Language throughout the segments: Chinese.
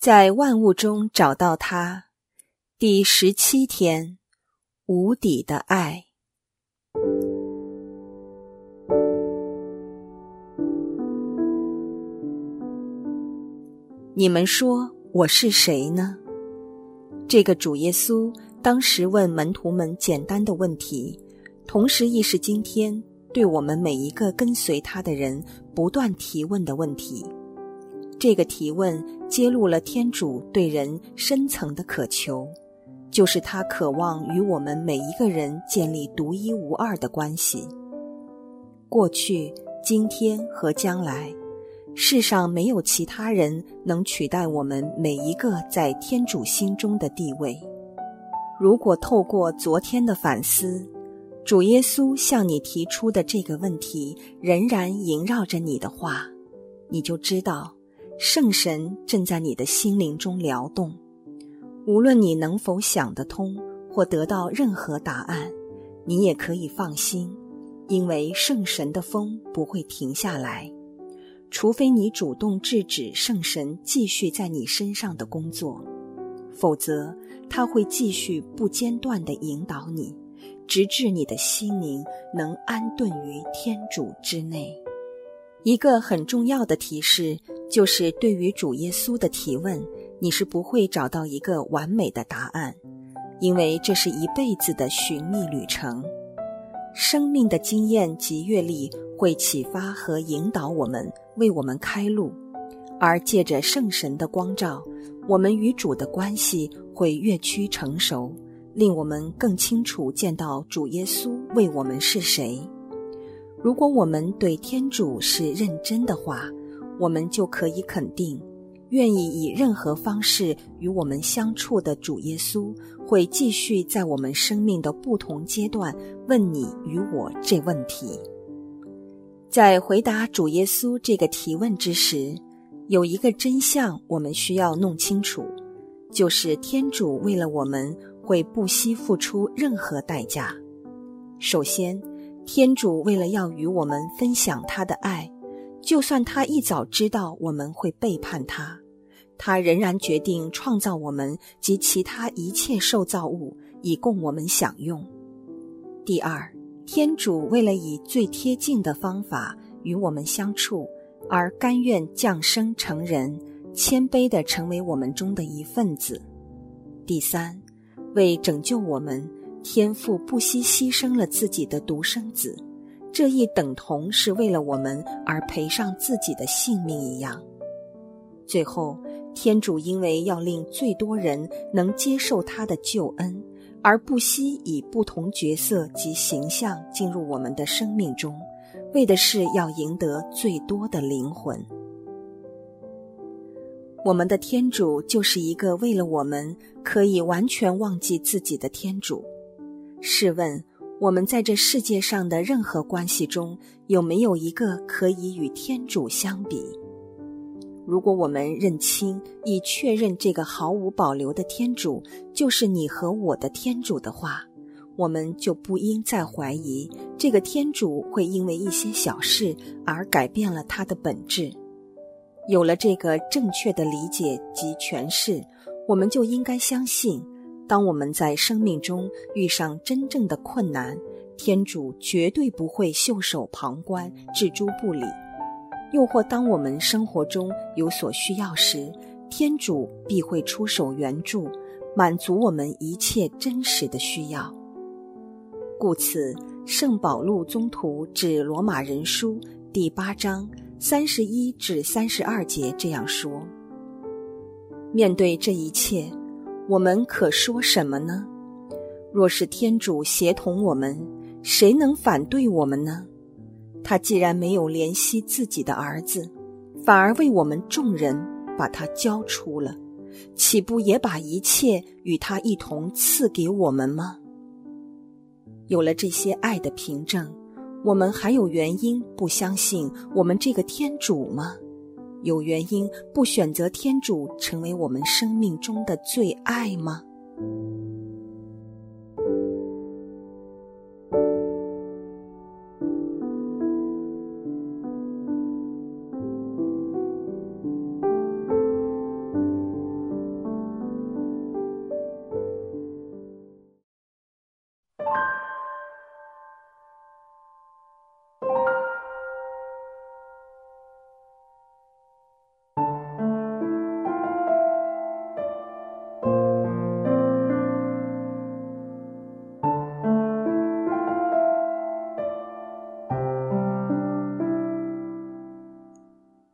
在万物中找到他，第十七天，无底的爱。你们说我是谁呢？这个主耶稣当时问门徒们简单的问题，同时亦是今天对我们每一个跟随他的人不断提问的问题。这个提问揭露了天主对人深层的渴求，就是他渴望与我们每一个人建立独一无二的关系。过去、今天和将来，世上没有其他人能取代我们每一个在天主心中的地位。如果透过昨天的反思，主耶稣向你提出的这个问题仍然萦绕着你的话，你就知道。圣神正在你的心灵中撩动，无论你能否想得通或得到任何答案，你也可以放心，因为圣神的风不会停下来，除非你主动制止圣神继续在你身上的工作，否则他会继续不间断地引导你，直至你的心灵能安顿于天主之内。一个很重要的提示就是，对于主耶稣的提问，你是不会找到一个完美的答案，因为这是一辈子的寻觅旅程。生命的经验及阅历会启发和引导我们，为我们开路，而借着圣神的光照，我们与主的关系会越趋成熟，令我们更清楚见到主耶稣为我们是谁。如果我们对天主是认真的话，我们就可以肯定，愿意以任何方式与我们相处的主耶稣会继续在我们生命的不同阶段问你与我这问题。在回答主耶稣这个提问之时，有一个真相我们需要弄清楚，就是天主为了我们会不惜付出任何代价。首先。天主为了要与我们分享他的爱，就算他一早知道我们会背叛他，他仍然决定创造我们及其他一切受造物，以供我们享用。第二，天主为了以最贴近的方法与我们相处，而甘愿降生成人，谦卑地成为我们中的一份子。第三，为拯救我们。天父不惜牺牲了自己的独生子，这一等同是为了我们而赔上自己的性命一样。最后，天主因为要令最多人能接受他的救恩，而不惜以不同角色及形象进入我们的生命中，为的是要赢得最多的灵魂。我们的天主就是一个为了我们可以完全忘记自己的天主。试问，我们在这世界上的任何关系中，有没有一个可以与天主相比？如果我们认清以确认这个毫无保留的天主就是你和我的天主的话，我们就不应再怀疑这个天主会因为一些小事而改变了他的本质。有了这个正确的理解及诠释，我们就应该相信。当我们在生命中遇上真正的困难，天主绝对不会袖手旁观、置诸不理；又或当我们生活中有所需要时，天主必会出手援助，满足我们一切真实的需要。故此，圣保禄宗徒指罗马人书第八章三十一至三十二节这样说：面对这一切。我们可说什么呢？若是天主协同我们，谁能反对我们呢？他既然没有怜惜自己的儿子，反而为我们众人把他交出了，岂不也把一切与他一同赐给我们吗？有了这些爱的凭证，我们还有原因不相信我们这个天主吗？有原因不选择天主成为我们生命中的最爱吗？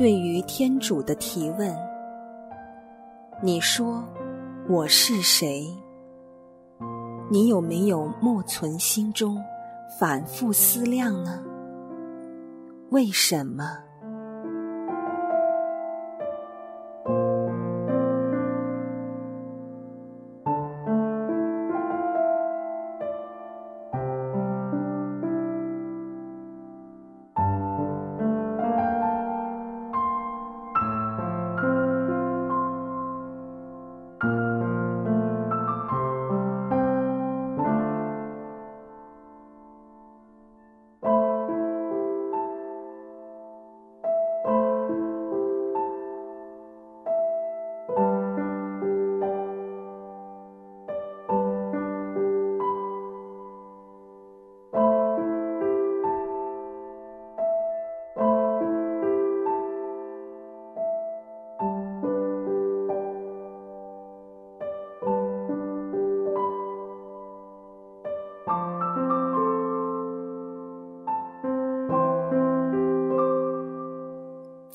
对于天主的提问：“你说我是谁？”你有没有默存心中，反复思量呢？为什么？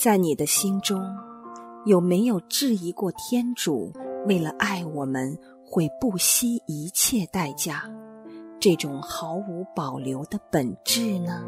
在你的心中，有没有质疑过天主为了爱我们会不惜一切代价，这种毫无保留的本质呢？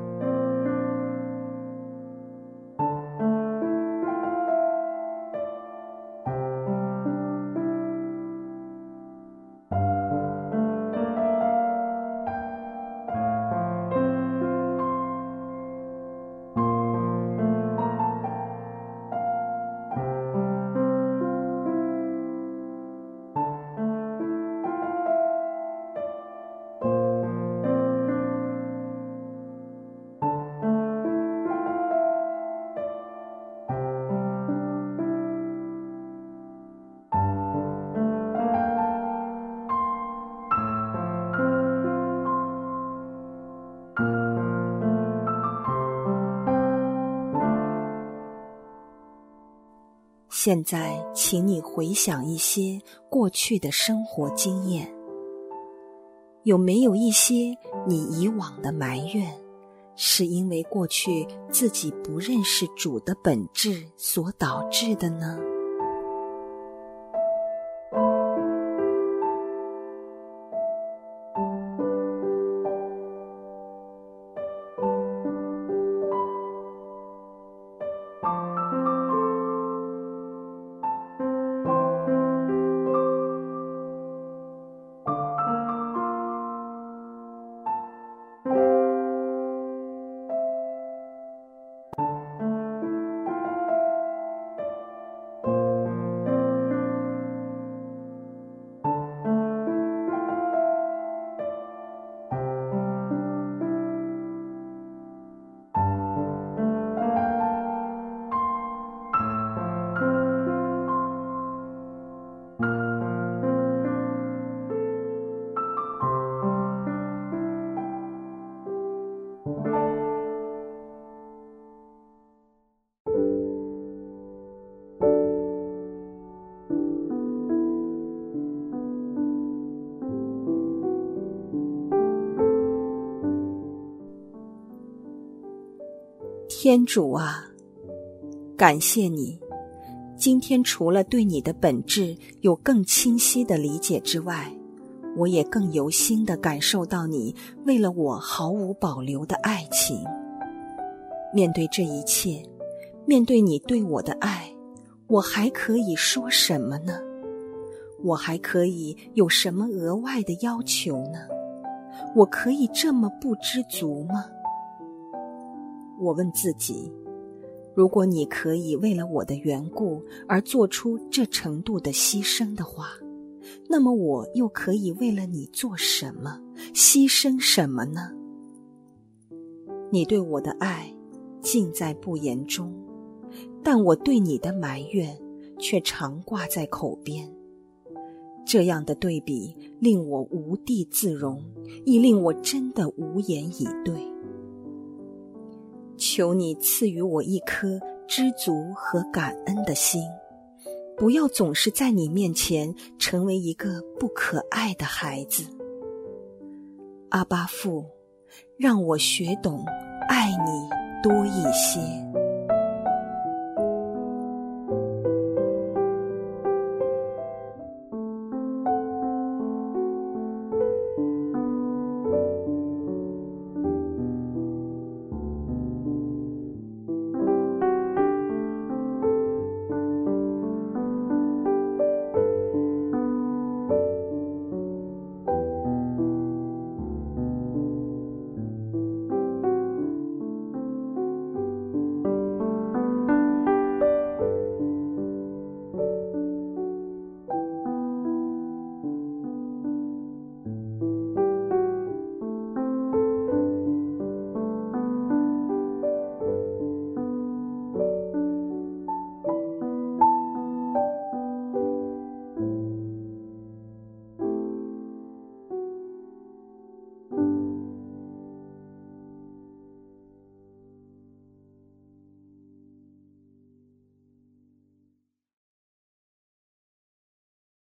现在，请你回想一些过去的生活经验，有没有一些你以往的埋怨，是因为过去自己不认识主的本质所导致的呢？天主啊，感谢你！今天除了对你的本质有更清晰的理解之外，我也更由心的感受到你为了我毫无保留的爱情。面对这一切，面对你对我的爱，我还可以说什么呢？我还可以有什么额外的要求呢？我可以这么不知足吗？我问自己：如果你可以为了我的缘故而做出这程度的牺牲的话，那么我又可以为了你做什么、牺牲什么呢？你对我的爱尽在不言中，但我对你的埋怨却常挂在口边。这样的对比令我无地自容，亦令我真的无言以对。求你赐予我一颗知足和感恩的心，不要总是在你面前成为一个不可爱的孩子。阿巴父，让我学懂爱你多一些。